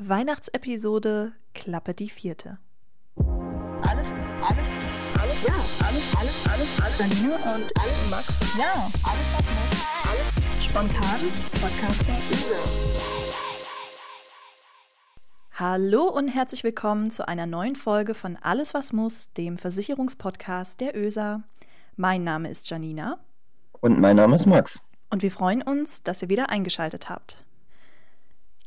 Weihnachtsepisode Klappe die vierte. Alles, alles, alles, ja, alles, alles, alles, alles. Janine und alles, Max. Ja, alles, was muss. Alles spontan. Podcaster Hallo und herzlich willkommen zu einer neuen Folge von Alles, was muss, dem Versicherungspodcast der ÖSA. Mein Name ist Janina. Und mein Name ist Max. Und wir freuen uns, dass ihr wieder eingeschaltet habt.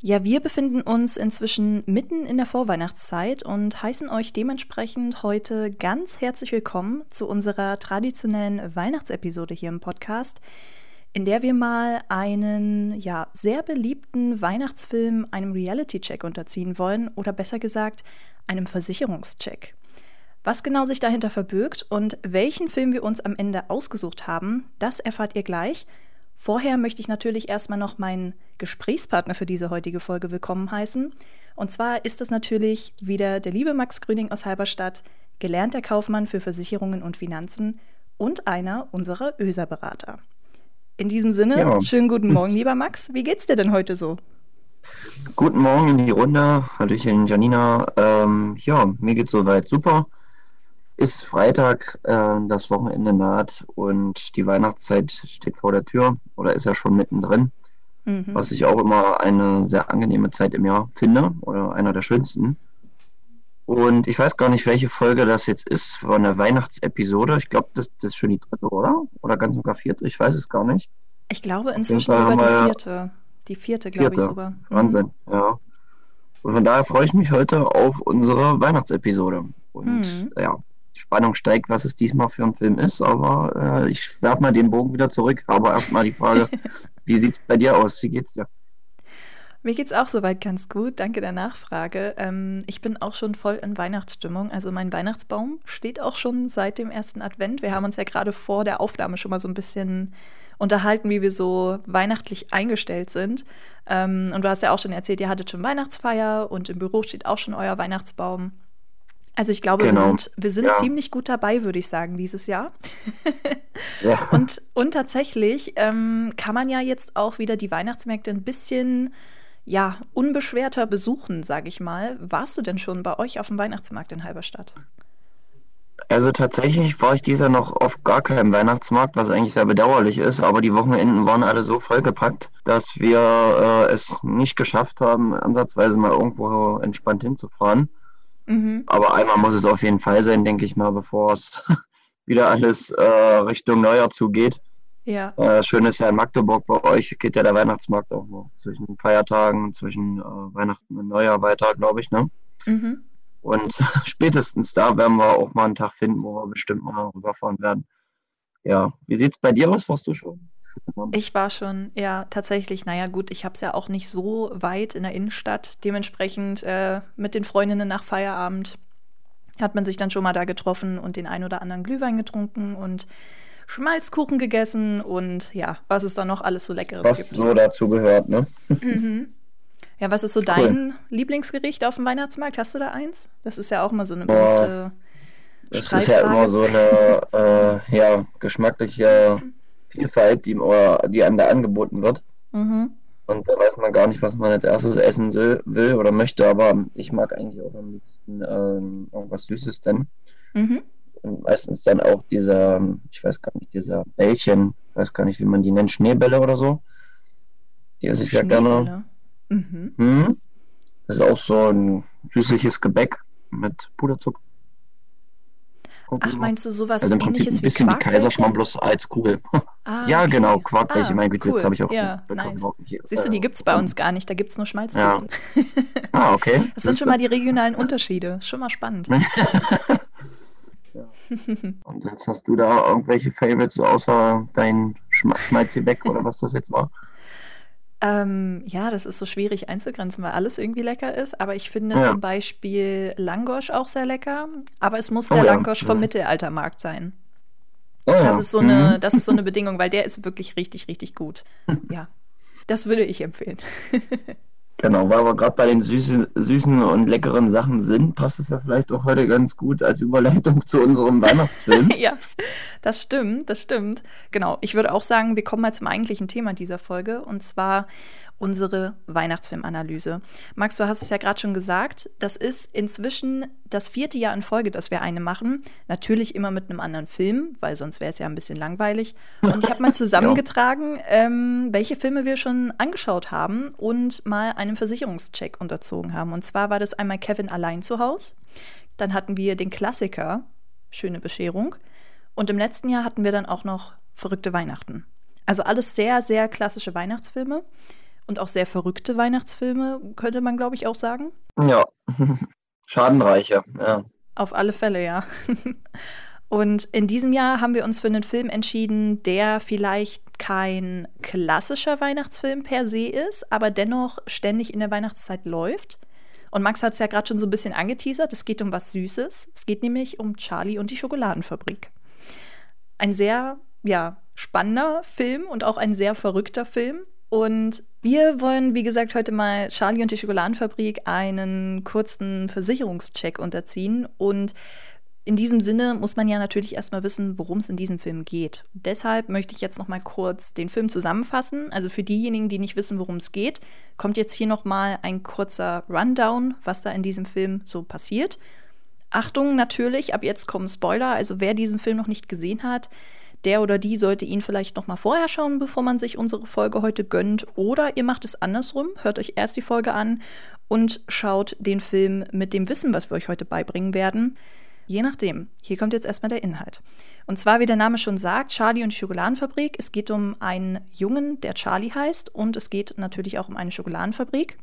Ja, wir befinden uns inzwischen mitten in der Vorweihnachtszeit und heißen euch dementsprechend heute ganz herzlich willkommen zu unserer traditionellen Weihnachtsepisode hier im Podcast, in der wir mal einen ja sehr beliebten Weihnachtsfilm einem Reality-Check unterziehen wollen oder besser gesagt einem Versicherungscheck. Was genau sich dahinter verbirgt und welchen Film wir uns am Ende ausgesucht haben, das erfahrt ihr gleich. Vorher möchte ich natürlich erstmal noch meinen Gesprächspartner für diese heutige Folge willkommen heißen. Und zwar ist es natürlich wieder der liebe Max Grüning aus Halberstadt, gelernter Kaufmann für Versicherungen und Finanzen und einer unserer ÖSA-Berater. In diesem Sinne, ja. schönen guten Morgen, lieber Max. Wie geht's dir denn heute so? Guten Morgen in die Runde. Hallöchen, Janina. Ähm, ja, mir geht's soweit super ist Freitag, äh, das Wochenende naht und die Weihnachtszeit steht vor der Tür oder ist ja schon mittendrin. Mhm. Was ich auch immer eine sehr angenehme Zeit im Jahr finde oder einer der schönsten. Und ich weiß gar nicht, welche Folge das jetzt ist von der Weihnachtsepisode. Ich glaube, das, das ist schon die dritte, oder? Oder ganz sogar vierte, ich weiß es gar nicht. Ich glaube inzwischen sogar die vierte. Die vierte, glaube ich sogar. Mhm. Wahnsinn, ja. Und von daher freue ich mich heute auf unsere Weihnachtsepisode. Und mhm. ja, Spannung steigt, was es diesmal für ein Film ist. Aber äh, ich werfe mal den Bogen wieder zurück. Aber erstmal die Frage, wie sieht es bei dir aus? Wie geht's dir? Mir geht's auch soweit ganz gut. Danke der Nachfrage. Ähm, ich bin auch schon voll in Weihnachtsstimmung. Also mein Weihnachtsbaum steht auch schon seit dem ersten Advent. Wir haben uns ja gerade vor der Aufnahme schon mal so ein bisschen unterhalten, wie wir so weihnachtlich eingestellt sind. Ähm, und du hast ja auch schon erzählt, ihr hattet schon Weihnachtsfeier und im Büro steht auch schon euer Weihnachtsbaum. Also ich glaube, genau. wir sind, wir sind ja. ziemlich gut dabei, würde ich sagen, dieses Jahr. ja. und, und tatsächlich ähm, kann man ja jetzt auch wieder die Weihnachtsmärkte ein bisschen ja, unbeschwerter besuchen, sage ich mal. Warst du denn schon bei euch auf dem Weihnachtsmarkt in Halberstadt? Also tatsächlich war ich dieser noch auf gar keinem Weihnachtsmarkt, was eigentlich sehr bedauerlich ist, aber die Wochenenden waren alle so vollgepackt, dass wir äh, es nicht geschafft haben, ansatzweise mal irgendwo entspannt hinzufahren. Mhm. Aber einmal muss es auf jeden Fall sein, denke ich mal, bevor es wieder alles äh, Richtung Neujahr zugeht. Ja. Äh, schön ist ja in Magdeburg bei euch geht ja der Weihnachtsmarkt auch noch zwischen Feiertagen, zwischen äh, Weihnachten und Neujahr weiter, glaube ich, ne? Mhm. Und spätestens da werden wir auch mal einen Tag finden, wo wir bestimmt mal rüberfahren werden. Ja, wie sieht es bei dir aus? Warst du schon? Ich war schon, ja, tatsächlich. Naja, gut, ich habe es ja auch nicht so weit in der Innenstadt. Dementsprechend äh, mit den Freundinnen nach Feierabend hat man sich dann schon mal da getroffen und den ein oder anderen Glühwein getrunken und Schmalzkuchen gegessen und ja, was es da noch alles so Leckeres was gibt. Was so dazu gehört, ne? Mhm. Ja, was ist so dein Lieblingsgericht auf dem Weihnachtsmarkt? Hast du da eins? Das ist ja auch mal so eine beliebte Das ist ja immer so eine äh, ja, geschmackliche Vielfalt, die, die einem da angeboten wird. Mhm. Und da weiß man gar nicht, was man als erstes essen will oder möchte, aber ich mag eigentlich auch am liebsten ähm, irgendwas Süßes denn. Mhm. Und meistens dann auch dieser, ich weiß gar nicht, dieser Bällchen, ich weiß gar nicht, wie man die nennt, Schneebälle oder so. Die esse ich ja gerne. Mhm. Hm? Das ist auch so ein süßliches Gebäck mit Puderzucker Ach, meinst du sowas also im Prinzip ähnliches ein bisschen wie, wie Kaiserschmarrn bloß als Kugel. Ah, ja, okay. genau, Quarkbällchen. Ah, mein Gott, cool. jetzt habe ich auch ja, nice. Siehst du, die gibt es bei uns gar nicht. Da gibt es nur Schmalzkuchen. Ja. Ah, okay. Das sind schon mal die regionalen Unterschiede. Schon mal spannend. ja. Und jetzt hast du da irgendwelche Favorites außer dein Schmalzgebäck oder was das jetzt war? Ähm, ja, das ist so schwierig einzugrenzen, weil alles irgendwie lecker ist. Aber ich finde ja. zum Beispiel Langosch auch sehr lecker. Aber es muss der oh, ja. Langosch vom Mittelaltermarkt sein. Oh, das, ist so eine, mhm. das ist so eine Bedingung, weil der ist wirklich richtig, richtig gut. Ja, das würde ich empfehlen. Genau, weil wir gerade bei den süßen, süßen und leckeren Sachen sind, passt es ja vielleicht auch heute ganz gut als Überleitung zu unserem Weihnachtsfilm. ja, das stimmt, das stimmt. Genau, ich würde auch sagen, wir kommen mal zum eigentlichen Thema dieser Folge. Und zwar unsere Weihnachtsfilmanalyse. Max, du hast es ja gerade schon gesagt, das ist inzwischen das vierte Jahr in Folge, dass wir eine machen. Natürlich immer mit einem anderen Film, weil sonst wäre es ja ein bisschen langweilig. Und ich habe mal zusammengetragen, ja. ähm, welche Filme wir schon angeschaut haben und mal einen Versicherungscheck unterzogen haben. Und zwar war das einmal Kevin allein zu Hause. Dann hatten wir den Klassiker, Schöne Bescherung. Und im letzten Jahr hatten wir dann auch noch Verrückte Weihnachten. Also alles sehr, sehr klassische Weihnachtsfilme und auch sehr verrückte Weihnachtsfilme, könnte man, glaube ich, auch sagen. Ja, schadenreiche, ja. Auf alle Fälle, ja. Und in diesem Jahr haben wir uns für einen Film entschieden, der vielleicht kein klassischer Weihnachtsfilm per se ist, aber dennoch ständig in der Weihnachtszeit läuft. Und Max hat es ja gerade schon so ein bisschen angeteasert. Es geht um was Süßes. Es geht nämlich um Charlie und die Schokoladenfabrik. Ein sehr, ja, spannender Film und auch ein sehr verrückter Film. Und wir wollen, wie gesagt, heute mal Charlie und die Schokoladenfabrik einen kurzen Versicherungscheck unterziehen. Und in diesem Sinne muss man ja natürlich erstmal wissen, worum es in diesem Film geht. deshalb möchte ich jetzt noch mal kurz den Film zusammenfassen. Also für diejenigen, die nicht wissen, worum es geht, kommt jetzt hier noch mal ein kurzer Rundown, was da in diesem Film so passiert. Achtung natürlich, ab jetzt kommen Spoiler. Also wer diesen Film noch nicht gesehen hat, der oder die sollte ihn vielleicht noch mal vorher schauen, bevor man sich unsere Folge heute gönnt. Oder ihr macht es andersrum, hört euch erst die Folge an und schaut den Film mit dem Wissen, was wir euch heute beibringen werden. Je nachdem. Hier kommt jetzt erstmal der Inhalt. Und zwar, wie der Name schon sagt, Charlie und die Schokoladenfabrik. Es geht um einen Jungen, der Charlie heißt, und es geht natürlich auch um eine Schokoladenfabrik.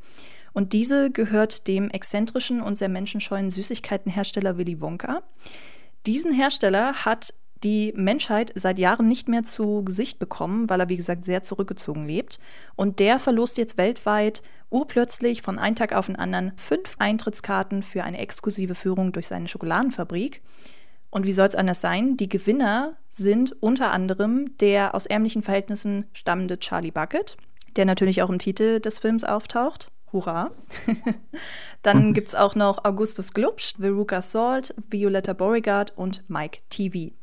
Und diese gehört dem exzentrischen und sehr menschenscheuen Süßigkeitenhersteller Willy Wonka. Diesen Hersteller hat die Menschheit seit Jahren nicht mehr zu Gesicht bekommen, weil er, wie gesagt, sehr zurückgezogen lebt. Und der verlost jetzt weltweit urplötzlich von einem Tag auf den anderen fünf Eintrittskarten für eine exklusive Führung durch seine Schokoladenfabrik. Und wie soll es anders sein? Die Gewinner sind unter anderem der aus ärmlichen Verhältnissen stammende Charlie Bucket, der natürlich auch im Titel des Films auftaucht. Hurra. Dann gibt es auch noch Augustus Glubsch, Veruca Salt, Violetta Beauregard und Mike TV.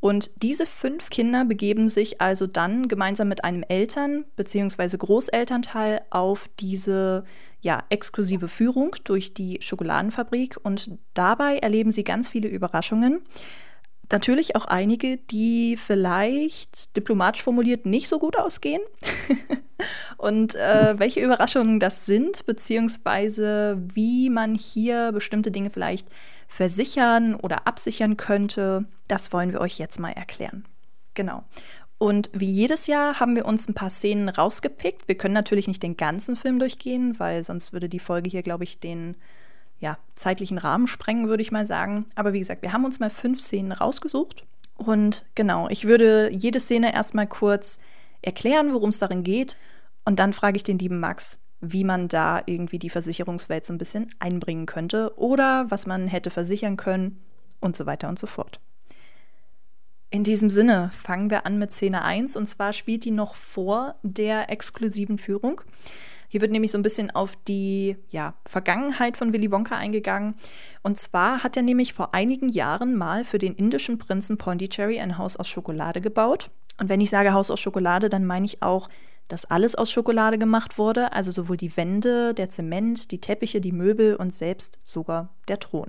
Und diese fünf Kinder begeben sich also dann gemeinsam mit einem Eltern- bzw. Großelternteil auf diese ja, exklusive Führung durch die Schokoladenfabrik und dabei erleben sie ganz viele Überraschungen natürlich auch einige, die vielleicht diplomatisch formuliert nicht so gut ausgehen. und äh, welche Überraschungen das sind, beziehungsweise wie man hier bestimmte Dinge vielleicht versichern oder absichern könnte, das wollen wir euch jetzt mal erklären. Genau. Und wie jedes Jahr haben wir uns ein paar Szenen rausgepickt. Wir können natürlich nicht den ganzen Film durchgehen, weil sonst würde die Folge hier, glaube ich, den ja, zeitlichen Rahmen sprengen, würde ich mal sagen. Aber wie gesagt, wir haben uns mal fünf Szenen rausgesucht. Und genau, ich würde jede Szene erstmal kurz erklären, worum es darin geht. Und dann frage ich den lieben Max, wie man da irgendwie die Versicherungswelt so ein bisschen einbringen könnte oder was man hätte versichern können und so weiter und so fort. In diesem Sinne fangen wir an mit Szene 1 und zwar spielt die noch vor der exklusiven Führung. Hier wird nämlich so ein bisschen auf die ja, Vergangenheit von Willy Wonka eingegangen. Und zwar hat er nämlich vor einigen Jahren mal für den indischen Prinzen Pondicherry ein Haus aus Schokolade gebaut. Und wenn ich sage Haus aus Schokolade, dann meine ich auch, dass alles aus Schokolade gemacht wurde, also sowohl die Wände, der Zement, die Teppiche, die Möbel und selbst sogar der Thron.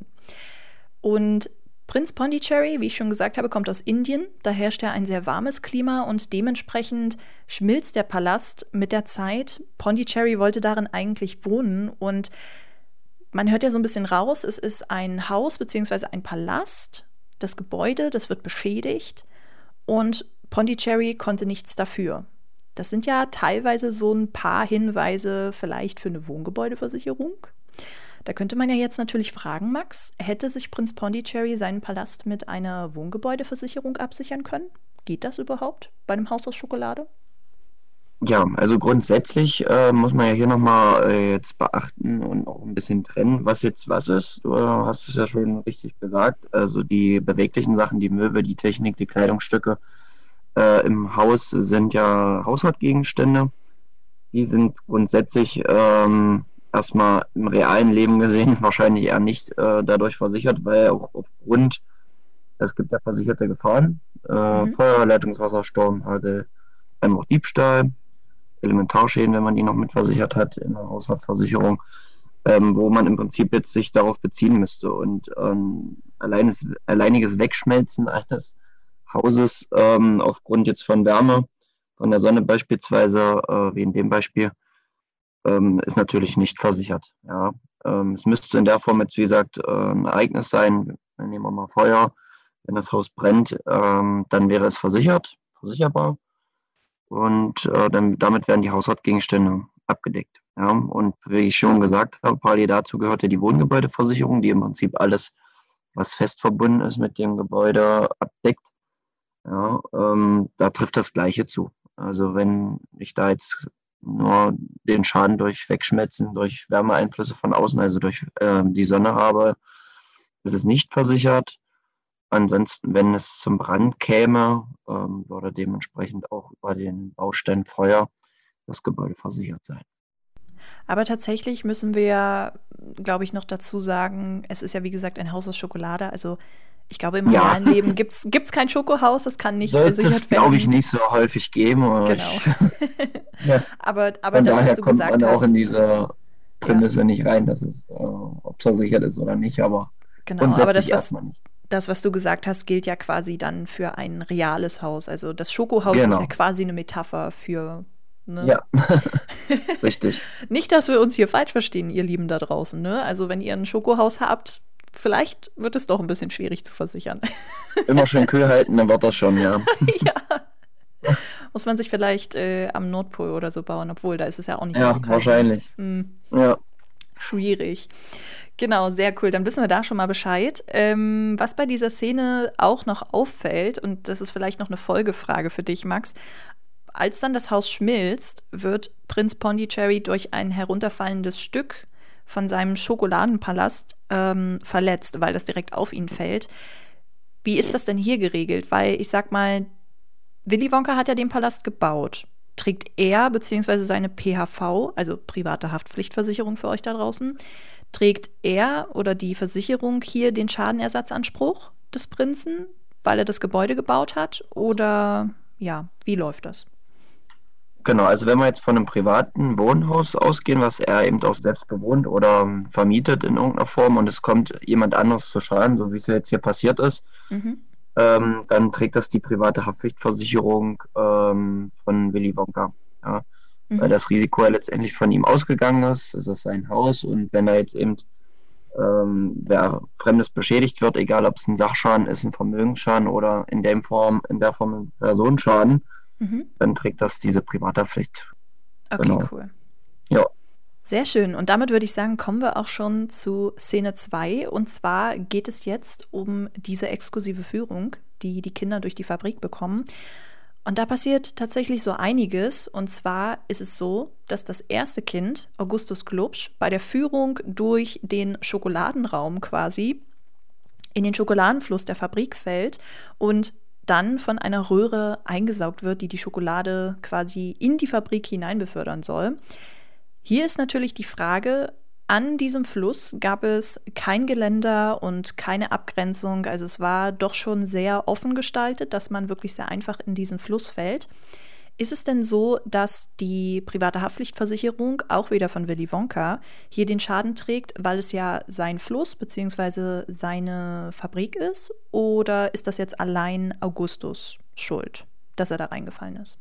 Und Prinz Pondicherry, wie ich schon gesagt habe, kommt aus Indien. Da herrscht ja ein sehr warmes Klima und dementsprechend schmilzt der Palast mit der Zeit. Pondicherry wollte darin eigentlich wohnen und man hört ja so ein bisschen raus, es ist ein Haus bzw. ein Palast. Das Gebäude, das wird beschädigt und Pondicherry konnte nichts dafür. Das sind ja teilweise so ein paar Hinweise vielleicht für eine Wohngebäudeversicherung. Da könnte man ja jetzt natürlich fragen, Max, hätte sich Prinz Pondicherry seinen Palast mit einer Wohngebäudeversicherung absichern können? Geht das überhaupt bei einem Haus aus Schokolade? Ja, also grundsätzlich äh, muss man ja hier nochmal äh, jetzt beachten und auch ein bisschen trennen, was jetzt was ist. Du hast es ja schon richtig gesagt. Also die beweglichen Sachen, die Möbel, die Technik, die Kleidungsstücke äh, im Haus sind ja Haushaltsgegenstände. Die sind grundsätzlich ähm, erstmal im realen Leben gesehen wahrscheinlich eher nicht äh, dadurch versichert, weil auch aufgrund, es gibt ja versicherte Gefahren, äh, mhm. Feuer, Leitungswasser, Sturm, Hagel, auch Diebstahl. Elementarschäden, wenn man die noch mitversichert hat in der Hausratversicherung, ähm, wo man im Prinzip jetzt sich darauf beziehen müsste. Und ähm, alleines, alleiniges Wegschmelzen eines Hauses ähm, aufgrund jetzt von Wärme, von der Sonne beispielsweise, äh, wie in dem Beispiel, ähm, ist natürlich nicht versichert. Ja. Ähm, es müsste in der Form jetzt, wie gesagt, äh, ein Ereignis sein. Nehmen wir mal Feuer. Wenn das Haus brennt, ähm, dann wäre es versichert, versicherbar. Und äh, dann, damit werden die Haushaltsgegenstände abgedeckt. Ja. Und wie ich schon gesagt habe, parallel dazu gehört ja die Wohngebäudeversicherung, die im Prinzip alles, was fest verbunden ist mit dem Gebäude, abdeckt. Ja, ähm, da trifft das Gleiche zu. Also wenn ich da jetzt nur den Schaden durch Wegschmelzen, durch Wärmeeinflüsse von außen, also durch äh, die Sonne habe, ist es nicht versichert. Ansonsten, wenn es zum Brand käme, ähm, würde dementsprechend auch über den Baustein Feuer das Gebäude versichert sein. Aber tatsächlich müssen wir, glaube ich, noch dazu sagen, es ist ja wie gesagt ein Haus aus Schokolade. Also ich glaube, im ja. realen Leben gibt es kein Schokohaus, das kann nicht Sollte versichert es, werden. glaube ich, nicht so häufig geben. genau. Ich, ja. Aber, aber das, was du kommt gesagt man hast. auch in diese Prämisse ja. nicht rein, dass es, äh, ob es versichert ist oder nicht, aber genau, aber das, was, das, was du gesagt hast, gilt ja quasi dann für ein reales Haus. Also das Schokohaus genau. ist ja quasi eine Metapher für Ne? Ja, richtig. Nicht, dass wir uns hier falsch verstehen, ihr Lieben da draußen. Ne? Also wenn ihr ein Schokohaus habt, vielleicht wird es doch ein bisschen schwierig zu versichern. Immer schön kühl halten, dann wird das schon, ja. ja. Muss man sich vielleicht äh, am Nordpol oder so bauen, obwohl da ist es ja auch nicht ja, so kalt. Wahrscheinlich. Hm. Ja. Schwierig. Genau, sehr cool. Dann wissen wir da schon mal Bescheid. Ähm, was bei dieser Szene auch noch auffällt, und das ist vielleicht noch eine Folgefrage für dich, Max, als dann das Haus schmilzt, wird Prinz Pondicherry durch ein herunterfallendes Stück von seinem Schokoladenpalast ähm, verletzt, weil das direkt auf ihn fällt. Wie ist das denn hier geregelt? Weil ich sag mal, Willy Wonka hat ja den Palast gebaut. Trägt er bzw. seine PHV, also private Haftpflichtversicherung für euch da draußen, trägt er oder die Versicherung hier den Schadenersatzanspruch des Prinzen, weil er das Gebäude gebaut hat? Oder ja, wie läuft das? Genau, also wenn wir jetzt von einem privaten Wohnhaus ausgehen, was er eben auch selbst bewohnt oder vermietet in irgendeiner Form und es kommt jemand anderes zu Schaden, so wie es jetzt hier passiert ist, mhm. ähm, dann trägt das die private Haftpflichtversicherung ähm, von Willy Wonka. Ja? Mhm. Weil das Risiko ja letztendlich von ihm ausgegangen ist, es ist sein Haus und wenn da jetzt eben ähm, wer Fremdes beschädigt wird, egal ob es ein Sachschaden ist, ein Vermögensschaden oder in der Form, in der Form ein Personenschaden, mhm. dann trägt das diese Privathaftpflicht. Okay, genau. cool. Ja. Sehr schön. Und damit würde ich sagen, kommen wir auch schon zu Szene 2. Und zwar geht es jetzt um diese exklusive Führung, die die Kinder durch die Fabrik bekommen. Und da passiert tatsächlich so einiges. Und zwar ist es so, dass das erste Kind, Augustus Glubsch, bei der Führung durch den Schokoladenraum quasi in den Schokoladenfluss der Fabrik fällt und dann von einer Röhre eingesaugt wird, die die Schokolade quasi in die Fabrik hinein befördern soll. Hier ist natürlich die Frage, an diesem Fluss gab es kein Geländer und keine Abgrenzung, also es war doch schon sehr offen gestaltet, dass man wirklich sehr einfach in diesen Fluss fällt. Ist es denn so, dass die private Haftpflichtversicherung, auch wieder von Willy Wonka, hier den Schaden trägt, weil es ja sein Fluss bzw. seine Fabrik ist? Oder ist das jetzt allein Augustus Schuld, dass er da reingefallen ist?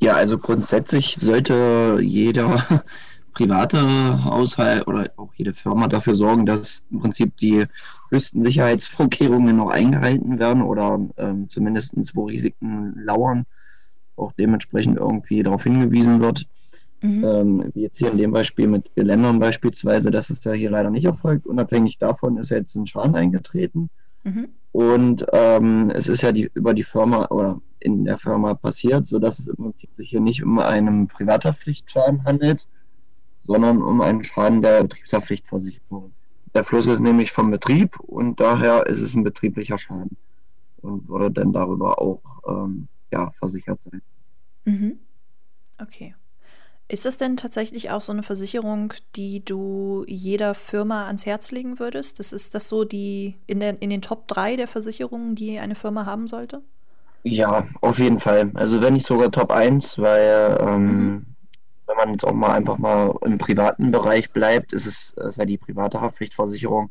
Ja, also grundsätzlich sollte jeder private Haushalt oder auch jede Firma dafür sorgen, dass im Prinzip die höchsten Sicherheitsvorkehrungen noch eingehalten werden oder ähm, zumindest wo Risiken lauern, auch dementsprechend irgendwie darauf hingewiesen wird. Mhm. Ähm, wie jetzt hier in dem Beispiel mit Geländern beispielsweise, das ist ja hier leider nicht erfolgt. Unabhängig davon ist ja jetzt ein Schaden eingetreten. Mhm. Und ähm, es ist ja die, über die Firma oder in der Firma passiert, sodass es im Prinzip sich hier nicht um einen Privathaftpflichtschaden handelt, sondern um einen Schaden der Betriebshaftpflichtversicherung. Der Fluss ist nämlich vom Betrieb und daher ist es ein betrieblicher Schaden und würde dann darüber auch ähm, ja, versichert sein. Mhm. Okay. Ist das denn tatsächlich auch so eine Versicherung, die du jeder Firma ans Herz legen würdest? Das ist das so die in, der, in den Top 3 der Versicherungen, die eine Firma haben sollte? Ja, auf jeden Fall. Also wenn nicht sogar Top 1, weil ähm, mhm. wenn man jetzt auch mal einfach mal im privaten Bereich bleibt, ist es ist ja die private Haftpflichtversicherung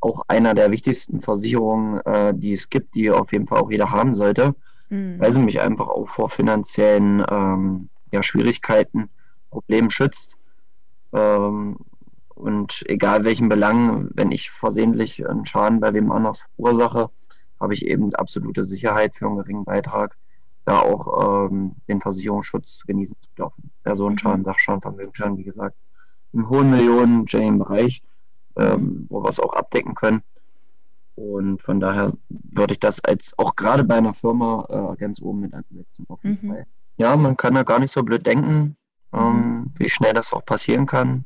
auch einer der wichtigsten Versicherungen, äh, die es gibt, die auf jeden Fall auch jeder haben sollte, mhm. weil sie mich einfach auch vor finanziellen ähm, ja, Schwierigkeiten, Problemen schützt. Ähm, und egal welchen Belang, wenn ich versehentlich einen Schaden bei wem anders verursache, habe ich eben absolute Sicherheit für einen geringen Beitrag, da auch ähm, den Versicherungsschutz genießen zu dürfen. Personenschaden, mhm. Sachschaden, Vermögensschaden, wie gesagt, im hohen Millionen Bereich, ähm, wo wir es auch abdecken können. Und von daher würde ich das als auch gerade bei einer Firma äh, ganz oben mit ansetzen. Auf jeden mhm. Fall. Ja, man kann da gar nicht so blöd denken, ähm, mhm. wie schnell das auch passieren kann.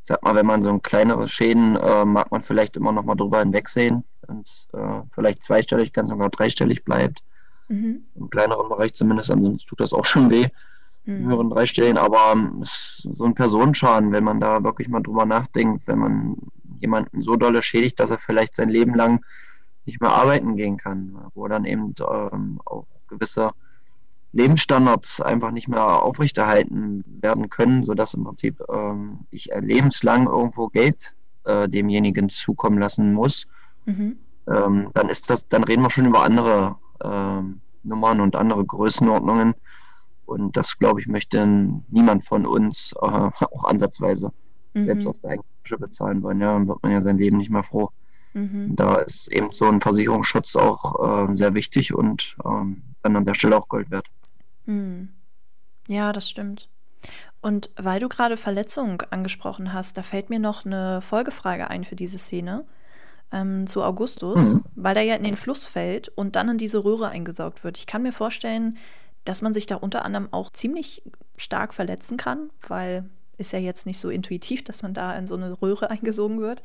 Sag mal, wenn man so ein kleineres Schäden äh, mag man vielleicht immer noch mal drüber hinwegsehen, wenn es äh, vielleicht zweistellig, ganz sogar dreistellig bleibt. Mhm. Im kleineren Bereich zumindest, ansonsten tut das auch schon weh. Mhm. Im höheren dreistelligen, aber ähm, ist so ein Personenschaden, wenn man da wirklich mal drüber nachdenkt, wenn man jemanden so dolle schädigt, dass er vielleicht sein Leben lang nicht mehr arbeiten gehen kann, wo dann eben ähm, auch gewisse Lebensstandards einfach nicht mehr aufrechterhalten werden können, sodass im Prinzip ähm, ich lebenslang irgendwo Geld äh, demjenigen zukommen lassen muss, mhm. ähm, dann ist das, dann reden wir schon über andere ähm, Nummern und andere Größenordnungen. Und das, glaube ich, möchte niemand von uns äh, auch ansatzweise mhm. selbst aus der eigenen Tasche bezahlen wollen. Ja, dann wird man ja sein Leben nicht mehr froh. Mhm. Da ist eben so ein Versicherungsschutz auch äh, sehr wichtig und ähm, dann an der Stelle auch Gold wert. Hm. Ja, das stimmt. Und weil du gerade Verletzung angesprochen hast, da fällt mir noch eine Folgefrage ein für diese Szene ähm, zu Augustus, mhm. weil er ja in den Fluss fällt und dann in diese Röhre eingesaugt wird. Ich kann mir vorstellen, dass man sich da unter anderem auch ziemlich stark verletzen kann, weil ist ja jetzt nicht so intuitiv, dass man da in so eine Röhre eingesogen wird.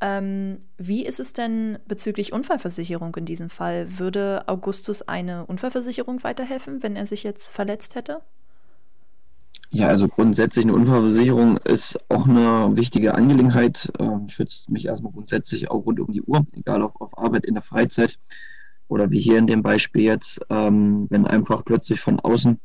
Ähm, wie ist es denn bezüglich Unfallversicherung in diesem Fall? Würde Augustus eine Unfallversicherung weiterhelfen, wenn er sich jetzt verletzt hätte? Ja, also grundsätzlich eine Unfallversicherung ist auch eine wichtige Angelegenheit, ähm, schützt mich erstmal grundsätzlich auch rund um die Uhr, egal ob auf Arbeit, in der Freizeit oder wie hier in dem Beispiel jetzt, ähm, wenn einfach plötzlich von außen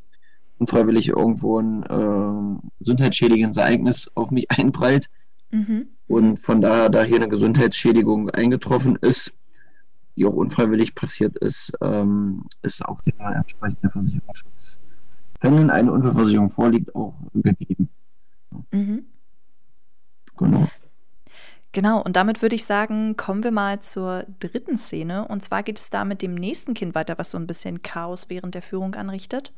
unfreiwillig irgendwo ein äh, gesundheitsschädigendes Ereignis auf mich einprallt mhm. und von daher, da hier eine Gesundheitsschädigung eingetroffen ist, die auch unfreiwillig passiert ist, ähm, ist auch der entsprechende Versicherungsschutz, wenn eine Unfallversicherung vorliegt, auch gegeben. Mhm. Genau. Genau, und damit würde ich sagen, kommen wir mal zur dritten Szene. Und zwar geht es da mit dem nächsten Kind weiter, was so ein bisschen Chaos während der Führung anrichtet.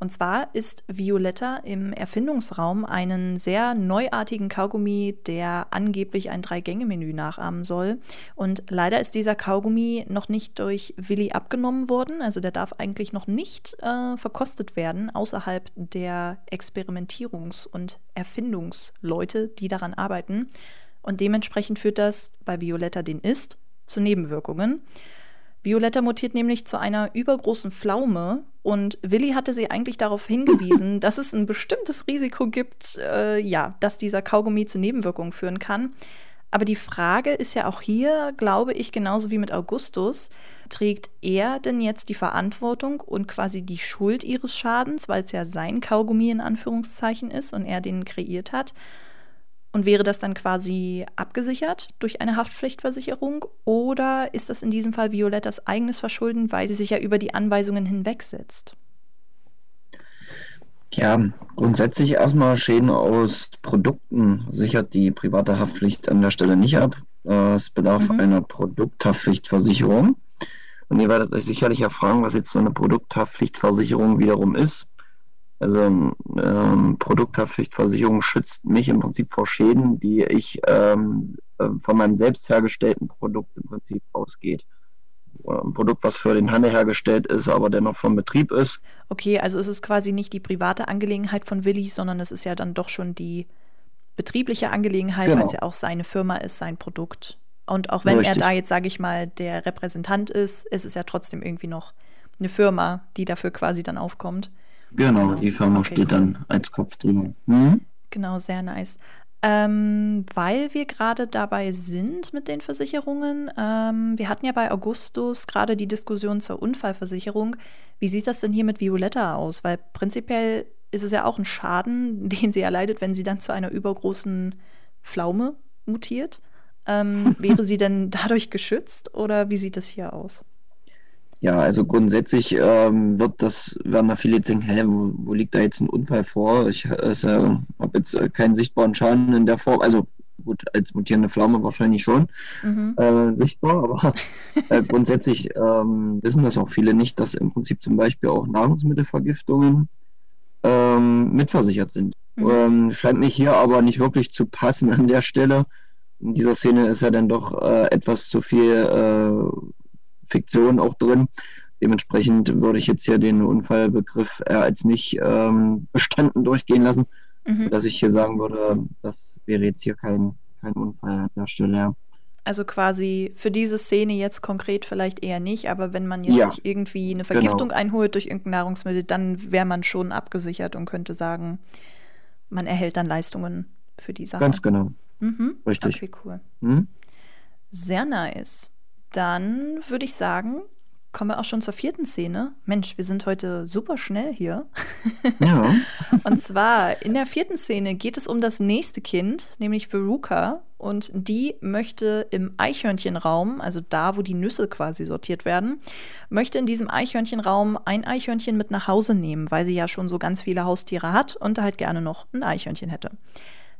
Und zwar ist Violetta im Erfindungsraum einen sehr neuartigen Kaugummi, der angeblich ein Drei-Gänge-Menü nachahmen soll. Und leider ist dieser Kaugummi noch nicht durch Willi abgenommen worden. Also der darf eigentlich noch nicht äh, verkostet werden, außerhalb der Experimentierungs- und Erfindungsleute, die daran arbeiten. Und dementsprechend führt das, weil Violetta den isst, zu Nebenwirkungen. Violetta mutiert nämlich zu einer übergroßen Pflaume und Willi hatte sie eigentlich darauf hingewiesen, dass es ein bestimmtes Risiko gibt, äh, ja, dass dieser Kaugummi zu Nebenwirkungen führen kann. Aber die Frage ist ja auch hier, glaube ich, genauso wie mit Augustus, trägt er denn jetzt die Verantwortung und quasi die Schuld ihres Schadens, weil es ja sein Kaugummi in Anführungszeichen ist und er den kreiert hat? Und wäre das dann quasi abgesichert durch eine Haftpflichtversicherung oder ist das in diesem Fall Violettas eigenes Verschulden, weil sie sich ja über die Anweisungen hinwegsetzt? Ja, grundsätzlich erstmal Schäden aus Produkten sichert die private Haftpflicht an der Stelle nicht ab. Es bedarf mhm. einer Produkthaftpflichtversicherung. Und ihr werdet euch sicherlich ja fragen, was jetzt so eine Produkthaftpflichtversicherung wiederum ist. Also ähm, Produkthaftpflichtversicherung schützt mich im Prinzip vor Schäden, die ich ähm, äh, von meinem selbst hergestellten Produkt im Prinzip ausgeht. Ein Produkt, was für den Handel hergestellt ist, aber dennoch vom Betrieb ist. Okay, also ist es quasi nicht die private Angelegenheit von Willi, sondern es ist ja dann doch schon die betriebliche Angelegenheit, genau. weil es ja auch seine Firma ist, sein Produkt. Und auch wenn Richtig. er da jetzt, sage ich mal, der Repräsentant ist, ist es ja trotzdem irgendwie noch eine Firma, die dafür quasi dann aufkommt. Genau, genau. die Firma okay, steht cool. dann als Kopf drüber. Mhm. Genau, sehr nice. Ähm, weil wir gerade dabei sind mit den Versicherungen. Ähm, wir hatten ja bei Augustus gerade die Diskussion zur Unfallversicherung. Wie sieht das denn hier mit Violetta aus? Weil prinzipiell ist es ja auch ein Schaden, den sie erleidet, wenn sie dann zu einer übergroßen Pflaume mutiert. Ähm, wäre sie denn dadurch geschützt oder wie sieht das hier aus? Ja, also grundsätzlich ähm, wird das, werden da viele jetzt denken, hä, wo, wo liegt da jetzt ein Unfall vor? Ich äh, habe jetzt äh, keinen sichtbaren Schaden in der Form, also gut, als mutierende Pflaume wahrscheinlich schon mhm. äh, sichtbar, aber äh, grundsätzlich ähm, wissen das auch viele nicht, dass im Prinzip zum Beispiel auch Nahrungsmittelvergiftungen ähm, mitversichert sind. Mhm. Ähm, scheint mich hier aber nicht wirklich zu passen an der Stelle. In dieser Szene ist ja dann doch äh, etwas zu viel äh, Fiktion auch drin. Dementsprechend würde ich jetzt hier den Unfallbegriff eher als nicht ähm, bestanden durchgehen lassen, mhm. dass ich hier sagen würde, das wäre jetzt hier kein, kein Unfall an der Stelle. Ja. Also quasi für diese Szene jetzt konkret vielleicht eher nicht, aber wenn man jetzt ja. sich irgendwie eine Vergiftung genau. einholt durch irgendein Nahrungsmittel, dann wäre man schon abgesichert und könnte sagen, man erhält dann Leistungen für die Sache. Ganz genau. Mhm. Richtig. Okay, cool. Mhm. Sehr nice. Dann würde ich sagen, kommen wir auch schon zur vierten Szene. Mensch, wir sind heute super schnell hier. Ja. und zwar in der vierten Szene geht es um das nächste Kind, nämlich Veruca. Und die möchte im Eichhörnchenraum, also da, wo die Nüsse quasi sortiert werden, möchte in diesem Eichhörnchenraum ein Eichhörnchen mit nach Hause nehmen, weil sie ja schon so ganz viele Haustiere hat und da halt gerne noch ein Eichhörnchen hätte.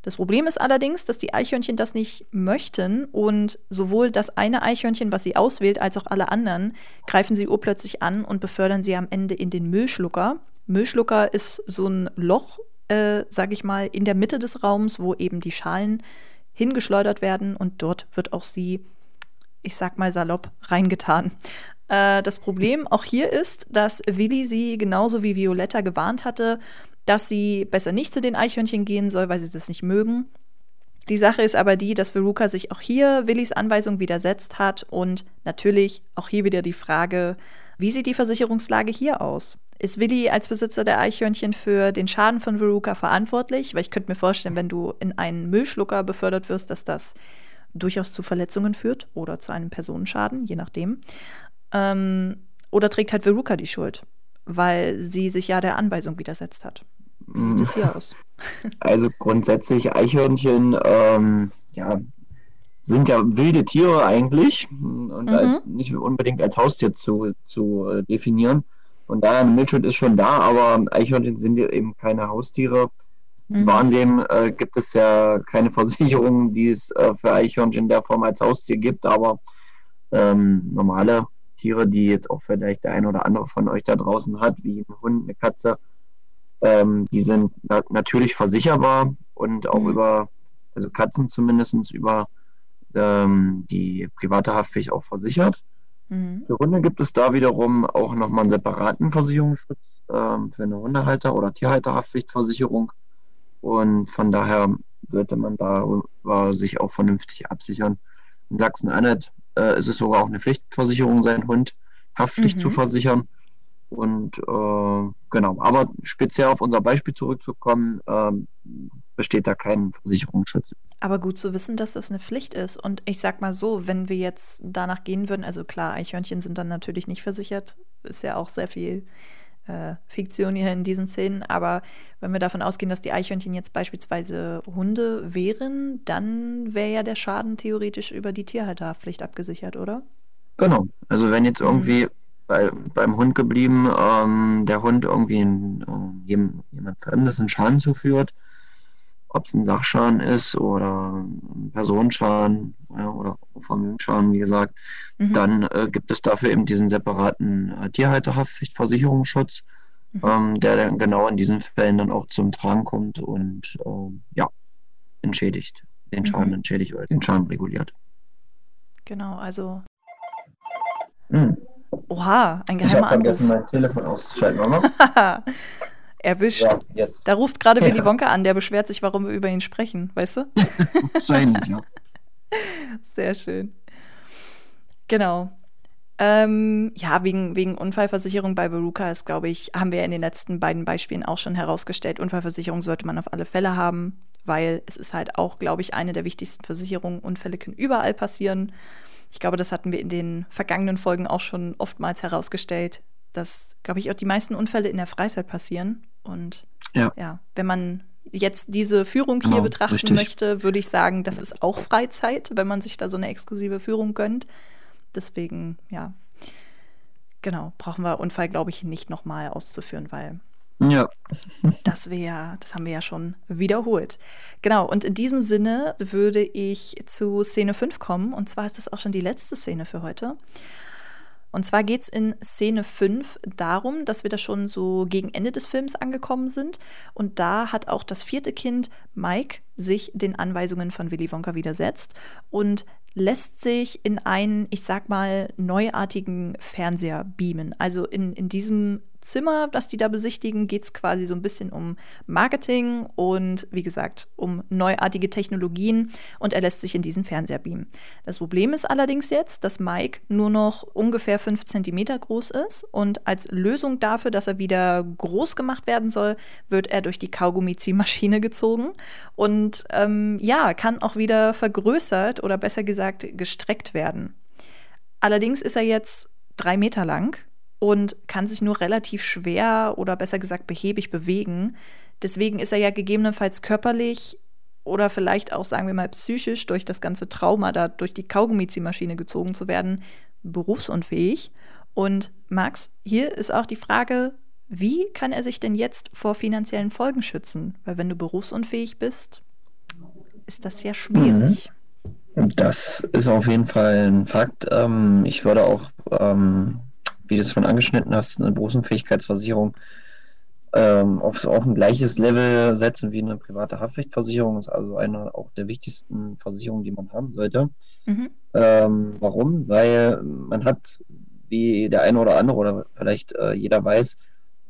Das Problem ist allerdings, dass die Eichhörnchen das nicht möchten und sowohl das eine Eichhörnchen, was sie auswählt, als auch alle anderen greifen sie urplötzlich an und befördern sie am Ende in den Müllschlucker. Müllschlucker ist so ein Loch, äh, sag ich mal, in der Mitte des Raums, wo eben die Schalen hingeschleudert werden und dort wird auch sie, ich sag mal salopp, reingetan. Äh, das Problem auch hier ist, dass Willi sie genauso wie Violetta gewarnt hatte, dass sie besser nicht zu den Eichhörnchen gehen soll, weil sie das nicht mögen. Die Sache ist aber die, dass Veruca sich auch hier Willis Anweisung widersetzt hat und natürlich auch hier wieder die Frage, wie sieht die Versicherungslage hier aus? Ist Willi als Besitzer der Eichhörnchen für den Schaden von Veruca verantwortlich? Weil ich könnte mir vorstellen, wenn du in einen Müllschlucker befördert wirst, dass das durchaus zu Verletzungen führt oder zu einem Personenschaden, je nachdem. Ähm, oder trägt halt Veruca die Schuld, weil sie sich ja der Anweisung widersetzt hat. Wie sieht es hier aus? Also grundsätzlich Eichhörnchen, ähm, ja, sind ja wilde Tiere eigentlich und mhm. nicht unbedingt als Haustier zu, zu äh, definieren. Und daher eine Milchschuld ist schon da, aber Eichhörnchen sind ja eben keine Haustiere. Mhm. Wahrnehmen äh, gibt es ja keine Versicherung, die es äh, für Eichhörnchen in der Form als Haustier gibt, aber ähm, normale Tiere, die jetzt auch vielleicht der ein oder andere von euch da draußen hat, wie ein Hund, eine Katze, ähm, die sind na natürlich versicherbar und auch mhm. über, also Katzen zumindest über ähm, die private Haftpflicht auch versichert. Mhm. Für Hunde gibt es da wiederum auch nochmal einen separaten Versicherungsschutz ähm, für eine Hundehalter- oder Tierhalterhaftpflichtversicherung. Und von daher sollte man da sich auch vernünftig absichern. In Sachsen-Anhalt äh, ist es sogar auch eine Pflichtversicherung, seinen Hund haftlich mhm. zu versichern. Und äh, genau, aber speziell auf unser Beispiel zurückzukommen, äh, besteht da kein Versicherungsschutz. Aber gut zu wissen, dass das eine Pflicht ist. Und ich sag mal so, wenn wir jetzt danach gehen würden, also klar, Eichhörnchen sind dann natürlich nicht versichert, ist ja auch sehr viel äh, Fiktion hier in diesen Szenen. Aber wenn wir davon ausgehen, dass die Eichhörnchen jetzt beispielsweise Hunde wären, dann wäre ja der Schaden theoretisch über die Tierhalterhaftpflicht abgesichert, oder? Genau. Also wenn jetzt irgendwie mhm bei, beim Hund geblieben, ähm, der Hund irgendwie ein, äh, jemand Fremdes einen Schaden zuführt, ob es ein Sachschaden ist oder ein Personenschaden ja, oder Vermögensschaden, wie gesagt, mhm. dann äh, gibt es dafür eben diesen separaten äh, Tierhalterhaftpflichtversicherungsschutz, mhm. ähm, der dann genau in diesen Fällen dann auch zum Tragen kommt und äh, ja, entschädigt, den Schaden mhm. entschädigt oder den Schaden reguliert. Genau, also. Mhm. Oha, ein geheimer ich vergessen, Anruf. mein Telefon auszuschalten, oder? Erwischt. Ja, jetzt. Da ruft gerade ja. Willy Wonka an, der beschwert sich, warum wir über ihn sprechen, weißt du? Wahrscheinlich, ja. Sehr schön. Genau. Ähm, ja, wegen, wegen Unfallversicherung bei Veruca ist, glaube ich, haben wir in den letzten beiden Beispielen auch schon herausgestellt, Unfallversicherung sollte man auf alle Fälle haben. weil es ist halt auch, glaube ich, eine der wichtigsten Versicherungen. Unfälle können überall passieren. Ich glaube, das hatten wir in den vergangenen Folgen auch schon oftmals herausgestellt, dass, glaube ich, auch die meisten Unfälle in der Freizeit passieren. Und ja, ja wenn man jetzt diese Führung hier genau, betrachten richtig. möchte, würde ich sagen, das ist auch Freizeit, wenn man sich da so eine exklusive Führung gönnt. Deswegen, ja, genau, brauchen wir Unfall, glaube ich, nicht nochmal auszuführen, weil ja. Das wäre, das haben wir ja schon wiederholt. Genau, und in diesem Sinne würde ich zu Szene 5 kommen. Und zwar ist das auch schon die letzte Szene für heute. Und zwar geht es in Szene 5 darum, dass wir da schon so gegen Ende des Films angekommen sind. Und da hat auch das vierte Kind, Mike, sich den Anweisungen von Willy Wonka widersetzt und lässt sich in einen, ich sag mal, neuartigen Fernseher beamen. Also in, in diesem Zimmer, das die da besichtigen, geht es quasi so ein bisschen um Marketing und wie gesagt um neuartige Technologien und er lässt sich in diesen Fernseher beamen. Das Problem ist allerdings jetzt, dass Mike nur noch ungefähr fünf Zentimeter groß ist und als Lösung dafür, dass er wieder groß gemacht werden soll, wird er durch die Kaugummi-Ziehmaschine gezogen und ähm, ja, kann auch wieder vergrößert oder besser gesagt gestreckt werden. Allerdings ist er jetzt drei Meter lang und kann sich nur relativ schwer oder besser gesagt behäbig bewegen. Deswegen ist er ja gegebenenfalls körperlich oder vielleicht auch, sagen wir mal, psychisch durch das ganze Trauma, da durch die Kaugummiziehmaschine gezogen zu werden, berufsunfähig. Und Max, hier ist auch die Frage, wie kann er sich denn jetzt vor finanziellen Folgen schützen? Weil wenn du berufsunfähig bist, ist das sehr schwierig. Mhm. Das ist auf jeden Fall ein Fakt. Ähm, ich würde auch ähm, wie du es schon angeschnitten hast, eine Berufsunfähigkeitsversicherung ähm, auf, auf ein gleiches Level setzen wie eine private Haftpflichtversicherung. Das ist also eine auch der wichtigsten Versicherungen, die man haben sollte. Mhm. Ähm, warum? Weil man hat, wie der eine oder andere oder vielleicht äh, jeder weiß,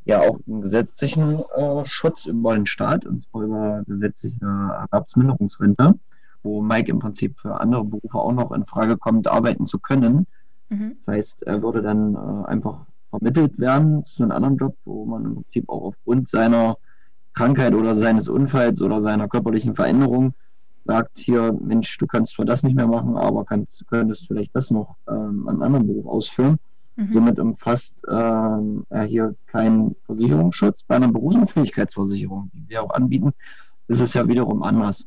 ja auch einen gesetzlichen äh, Schutz über den Staat, und zwar über gesetzliche Erwerbsminderungsrente, wo Mike im Prinzip für andere Berufe auch noch in Frage kommt, arbeiten zu können. Mhm. Das heißt, er würde dann äh, einfach vermittelt werden zu einem anderen Job, wo man im Prinzip auch aufgrund seiner Krankheit oder seines Unfalls oder seiner körperlichen Veränderung sagt, hier, Mensch, du kannst zwar das nicht mehr machen, aber kannst, könntest vielleicht das noch ähm, einen anderen Beruf ausführen. Mhm. Somit umfasst ähm, er hier keinen Versicherungsschutz. Bei einer Berufsunfähigkeitsversicherung, die wir auch anbieten, ist es ja wiederum anders.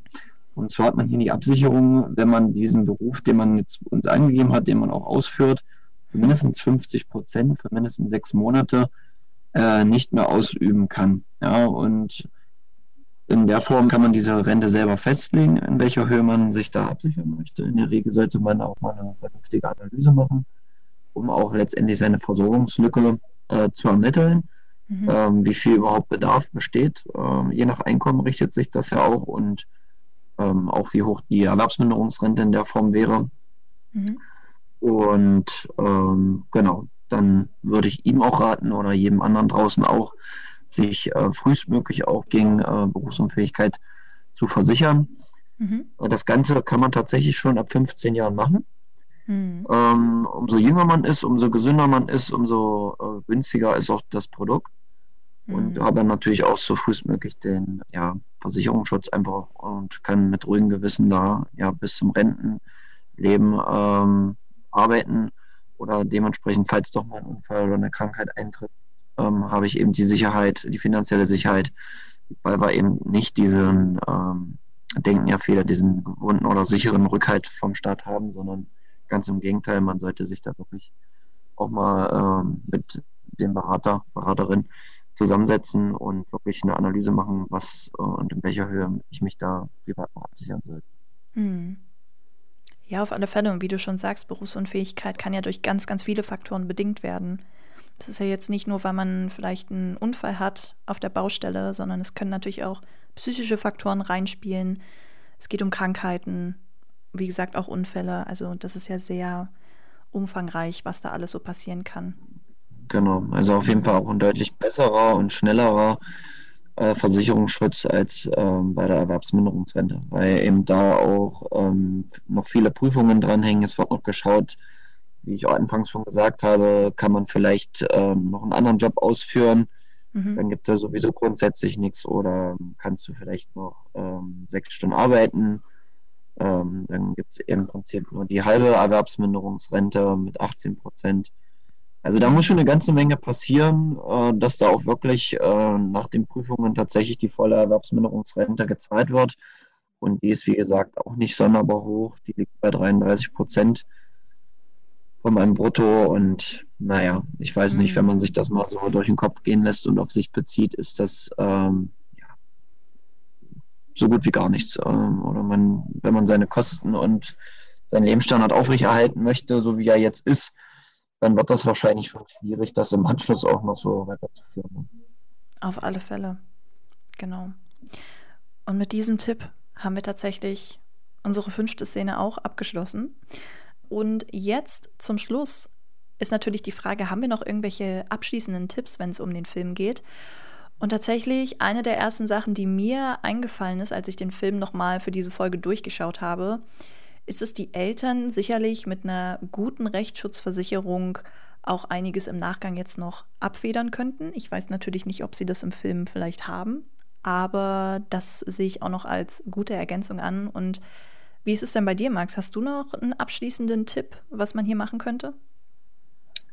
Und zwar hat man hier die Absicherung, wenn man diesen Beruf, den man jetzt uns angegeben hat, den man auch ausführt, für mindestens 50 Prozent für mindestens sechs Monate äh, nicht mehr ausüben kann. Ja, und in der Form kann man diese Rente selber festlegen, in welcher Höhe man sich da absichern möchte. In der Regel sollte man auch mal eine vernünftige Analyse machen, um auch letztendlich seine Versorgungslücke äh, zu ermitteln. Mhm. Ähm, wie viel überhaupt Bedarf besteht. Ähm, je nach Einkommen richtet sich das ja auch und ähm, auch wie hoch die Erwerbsminderungsrente in der Form wäre. Mhm. Und ähm, genau, dann würde ich ihm auch raten oder jedem anderen draußen auch, sich äh, frühestmöglich auch gegen äh, Berufsunfähigkeit zu versichern. Mhm. Das Ganze kann man tatsächlich schon ab 15 Jahren machen. Mhm. Ähm, umso jünger man ist, umso gesünder man ist, umso äh, günstiger ist auch das Produkt. Und mhm. habe natürlich auch so frühestmöglich den ja, Versicherungsschutz einfach und kann mit ruhigem Gewissen da ja bis zum Rentenleben ähm, arbeiten oder dementsprechend, falls doch mal ein Unfall oder eine Krankheit eintritt, ähm, habe ich eben die Sicherheit, die finanzielle Sicherheit, weil wir eben nicht diesen, ähm, denken ja viele, diesen gewohnten oder sicheren Rückhalt vom Staat haben, sondern ganz im Gegenteil, man sollte sich da wirklich auch mal ähm, mit dem Berater, Beraterin zusammensetzen und wirklich eine Analyse machen, was äh, und in welcher Höhe ich mich da privat noch absichern soll. Hm. Ja, auf alle Fälle. Und wie du schon sagst, Berufsunfähigkeit kann ja durch ganz, ganz viele Faktoren bedingt werden. Das ist ja jetzt nicht nur, weil man vielleicht einen Unfall hat auf der Baustelle, sondern es können natürlich auch psychische Faktoren reinspielen. Es geht um Krankheiten, wie gesagt, auch Unfälle. Also das ist ja sehr umfangreich, was da alles so passieren kann. Genau, also auf jeden Fall auch ein deutlich besserer und schnellerer äh, Versicherungsschutz als ähm, bei der Erwerbsminderungsrente, weil eben da auch ähm, noch viele Prüfungen dranhängen. Es wird noch geschaut, wie ich auch anfangs schon gesagt habe, kann man vielleicht ähm, noch einen anderen Job ausführen, Mhm. Dann gibt es ja sowieso grundsätzlich nichts oder kannst du vielleicht noch ähm, sechs Stunden arbeiten. Ähm, dann gibt es im Prinzip nur die halbe Erwerbsminderungsrente mit 18 Prozent. Also da muss schon eine ganze Menge passieren, äh, dass da auch wirklich äh, nach den Prüfungen tatsächlich die volle Erwerbsminderungsrente gezahlt wird. Und die ist, wie gesagt, auch nicht sonderbar hoch. Die liegt bei 33 Prozent von meinem Brutto. Und naja, ich weiß nicht, wenn man sich das mal so durch den Kopf gehen lässt und auf sich bezieht, ist das ähm, ja, so gut wie gar nichts. Ähm, oder man, wenn man seine Kosten und seinen Lebensstandard aufrechterhalten möchte, so wie er jetzt ist, dann wird das wahrscheinlich schon schwierig, das im Anschluss auch noch so weiterzuführen. Auf alle Fälle. Genau. Und mit diesem Tipp haben wir tatsächlich unsere fünfte Szene auch abgeschlossen. Und jetzt zum Schluss ist natürlich die Frage, haben wir noch irgendwelche abschließenden Tipps, wenn es um den Film geht? Und tatsächlich eine der ersten Sachen, die mir eingefallen ist, als ich den Film nochmal für diese Folge durchgeschaut habe, ist es die Eltern sicherlich mit einer guten Rechtsschutzversicherung auch einiges im Nachgang jetzt noch abfedern könnten. Ich weiß natürlich nicht, ob sie das im Film vielleicht haben, aber das sehe ich auch noch als gute Ergänzung an. Und wie ist es denn bei dir, Max? Hast du noch einen abschließenden Tipp, was man hier machen könnte?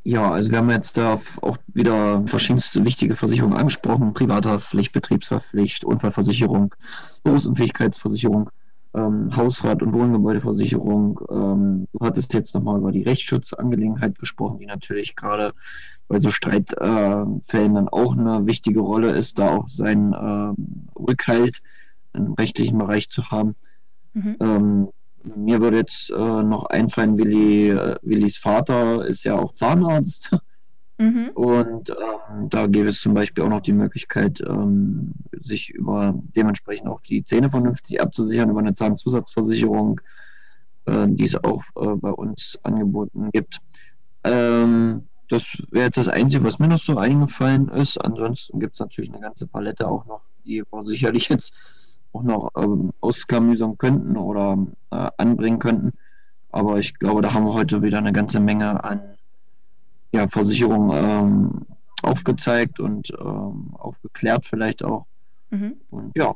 Ja, also wir haben jetzt da auch wieder verschiedenste wichtige Versicherungen angesprochen. Privathaftpflicht, Betriebshaftpflicht, Unfallversicherung, Berufsunfähigkeitsversicherung, ähm, Hausrat- und Wohngebäudeversicherung. Ähm, du hattest jetzt nochmal über die Rechtsschutzangelegenheit gesprochen, die natürlich gerade bei so Streitfällen äh, dann auch eine wichtige Rolle ist, da auch seinen äh, Rückhalt im rechtlichen Bereich zu haben. Mhm. Ähm, mir würde jetzt äh, noch einfallen, Willi, äh, Willis Vater ist ja auch Zahnarzt. Mhm. Und ähm, da gäbe es zum Beispiel auch noch die Möglichkeit, ähm, sich über dementsprechend auch die Zähne vernünftig abzusichern, über eine Zahnzusatzversicherung, äh, die es auch äh, bei uns angeboten gibt. Ähm, das wäre jetzt das Einzige, was mir noch so eingefallen ist. Ansonsten gibt es natürlich eine ganze Palette auch noch, die wir sicherlich jetzt auch noch ähm, ausklamüsern könnten oder äh, anbringen könnten. Aber ich glaube, da haben wir heute wieder eine ganze Menge an ja, Versicherungen ähm, aufgezeigt und ähm, aufgeklärt vielleicht auch. Mhm. Und ja,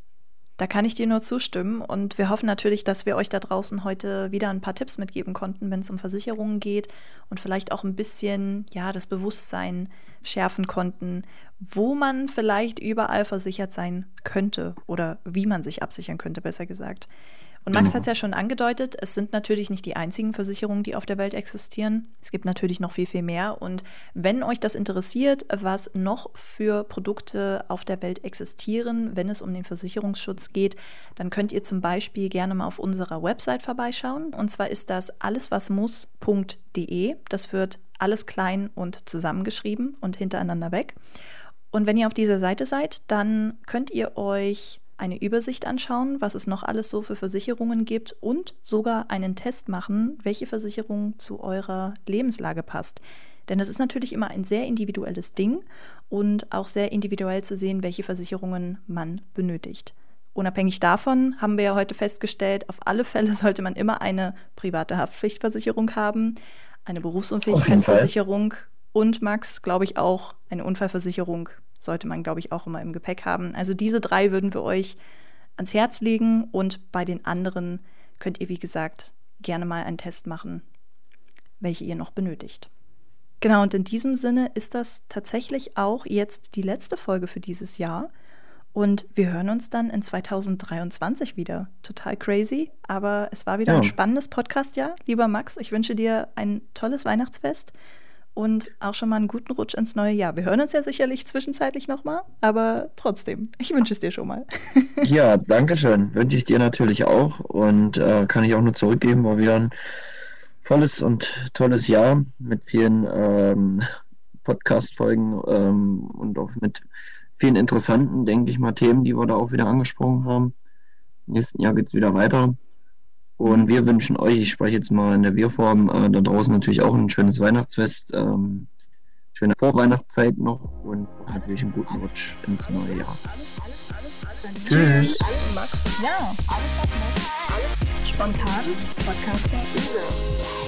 da kann ich dir nur zustimmen und wir hoffen natürlich, dass wir euch da draußen heute wieder ein paar Tipps mitgeben konnten, wenn es um Versicherungen geht und vielleicht auch ein bisschen ja das Bewusstsein schärfen konnten, wo man vielleicht überall versichert sein könnte oder wie man sich absichern könnte, besser gesagt. Und Max genau. hat es ja schon angedeutet, es sind natürlich nicht die einzigen Versicherungen, die auf der Welt existieren. Es gibt natürlich noch viel, viel mehr. Und wenn euch das interessiert, was noch für Produkte auf der Welt existieren, wenn es um den Versicherungsschutz geht, dann könnt ihr zum Beispiel gerne mal auf unserer Website vorbeischauen. Und zwar ist das alleswasmuss.de. Das wird alles klein und zusammengeschrieben und hintereinander weg. Und wenn ihr auf dieser Seite seid, dann könnt ihr euch eine Übersicht anschauen, was es noch alles so für Versicherungen gibt und sogar einen Test machen, welche Versicherung zu eurer Lebenslage passt. Denn es ist natürlich immer ein sehr individuelles Ding und auch sehr individuell zu sehen, welche Versicherungen man benötigt. Unabhängig davon haben wir ja heute festgestellt, auf alle Fälle sollte man immer eine private Haftpflichtversicherung haben, eine Berufsunfähigkeitsversicherung und Max, glaube ich, auch eine Unfallversicherung sollte man, glaube ich, auch immer im Gepäck haben. Also diese drei würden wir euch ans Herz legen und bei den anderen könnt ihr, wie gesagt, gerne mal einen Test machen, welche ihr noch benötigt. Genau, und in diesem Sinne ist das tatsächlich auch jetzt die letzte Folge für dieses Jahr. Und wir hören uns dann in 2023 wieder. Total crazy, aber es war wieder ja. ein spannendes Podcast-Jahr. Lieber Max, ich wünsche dir ein tolles Weihnachtsfest und auch schon mal einen guten Rutsch ins neue Jahr. Wir hören uns ja sicherlich zwischenzeitlich nochmal, aber trotzdem, ich wünsche es dir schon mal. ja, danke schön. Wünsche ich dir natürlich auch und äh, kann ich auch nur zurückgeben, war wieder ein volles und tolles Jahr mit vielen ähm, Podcast-Folgen ähm, und auch mit vielen interessanten, denke ich mal, Themen, die wir da auch wieder angesprochen haben. Im nächsten Jahr geht es wieder weiter. Und wir wünschen euch, ich spreche jetzt mal in der Wir-Form, äh, da draußen natürlich auch ein schönes Weihnachtsfest, ähm, schöne Vorweihnachtszeit noch und natürlich einen guten Rutsch ins neue Jahr. Tschüss. Max. Ja, alles was muss. Spontan. Podcaster.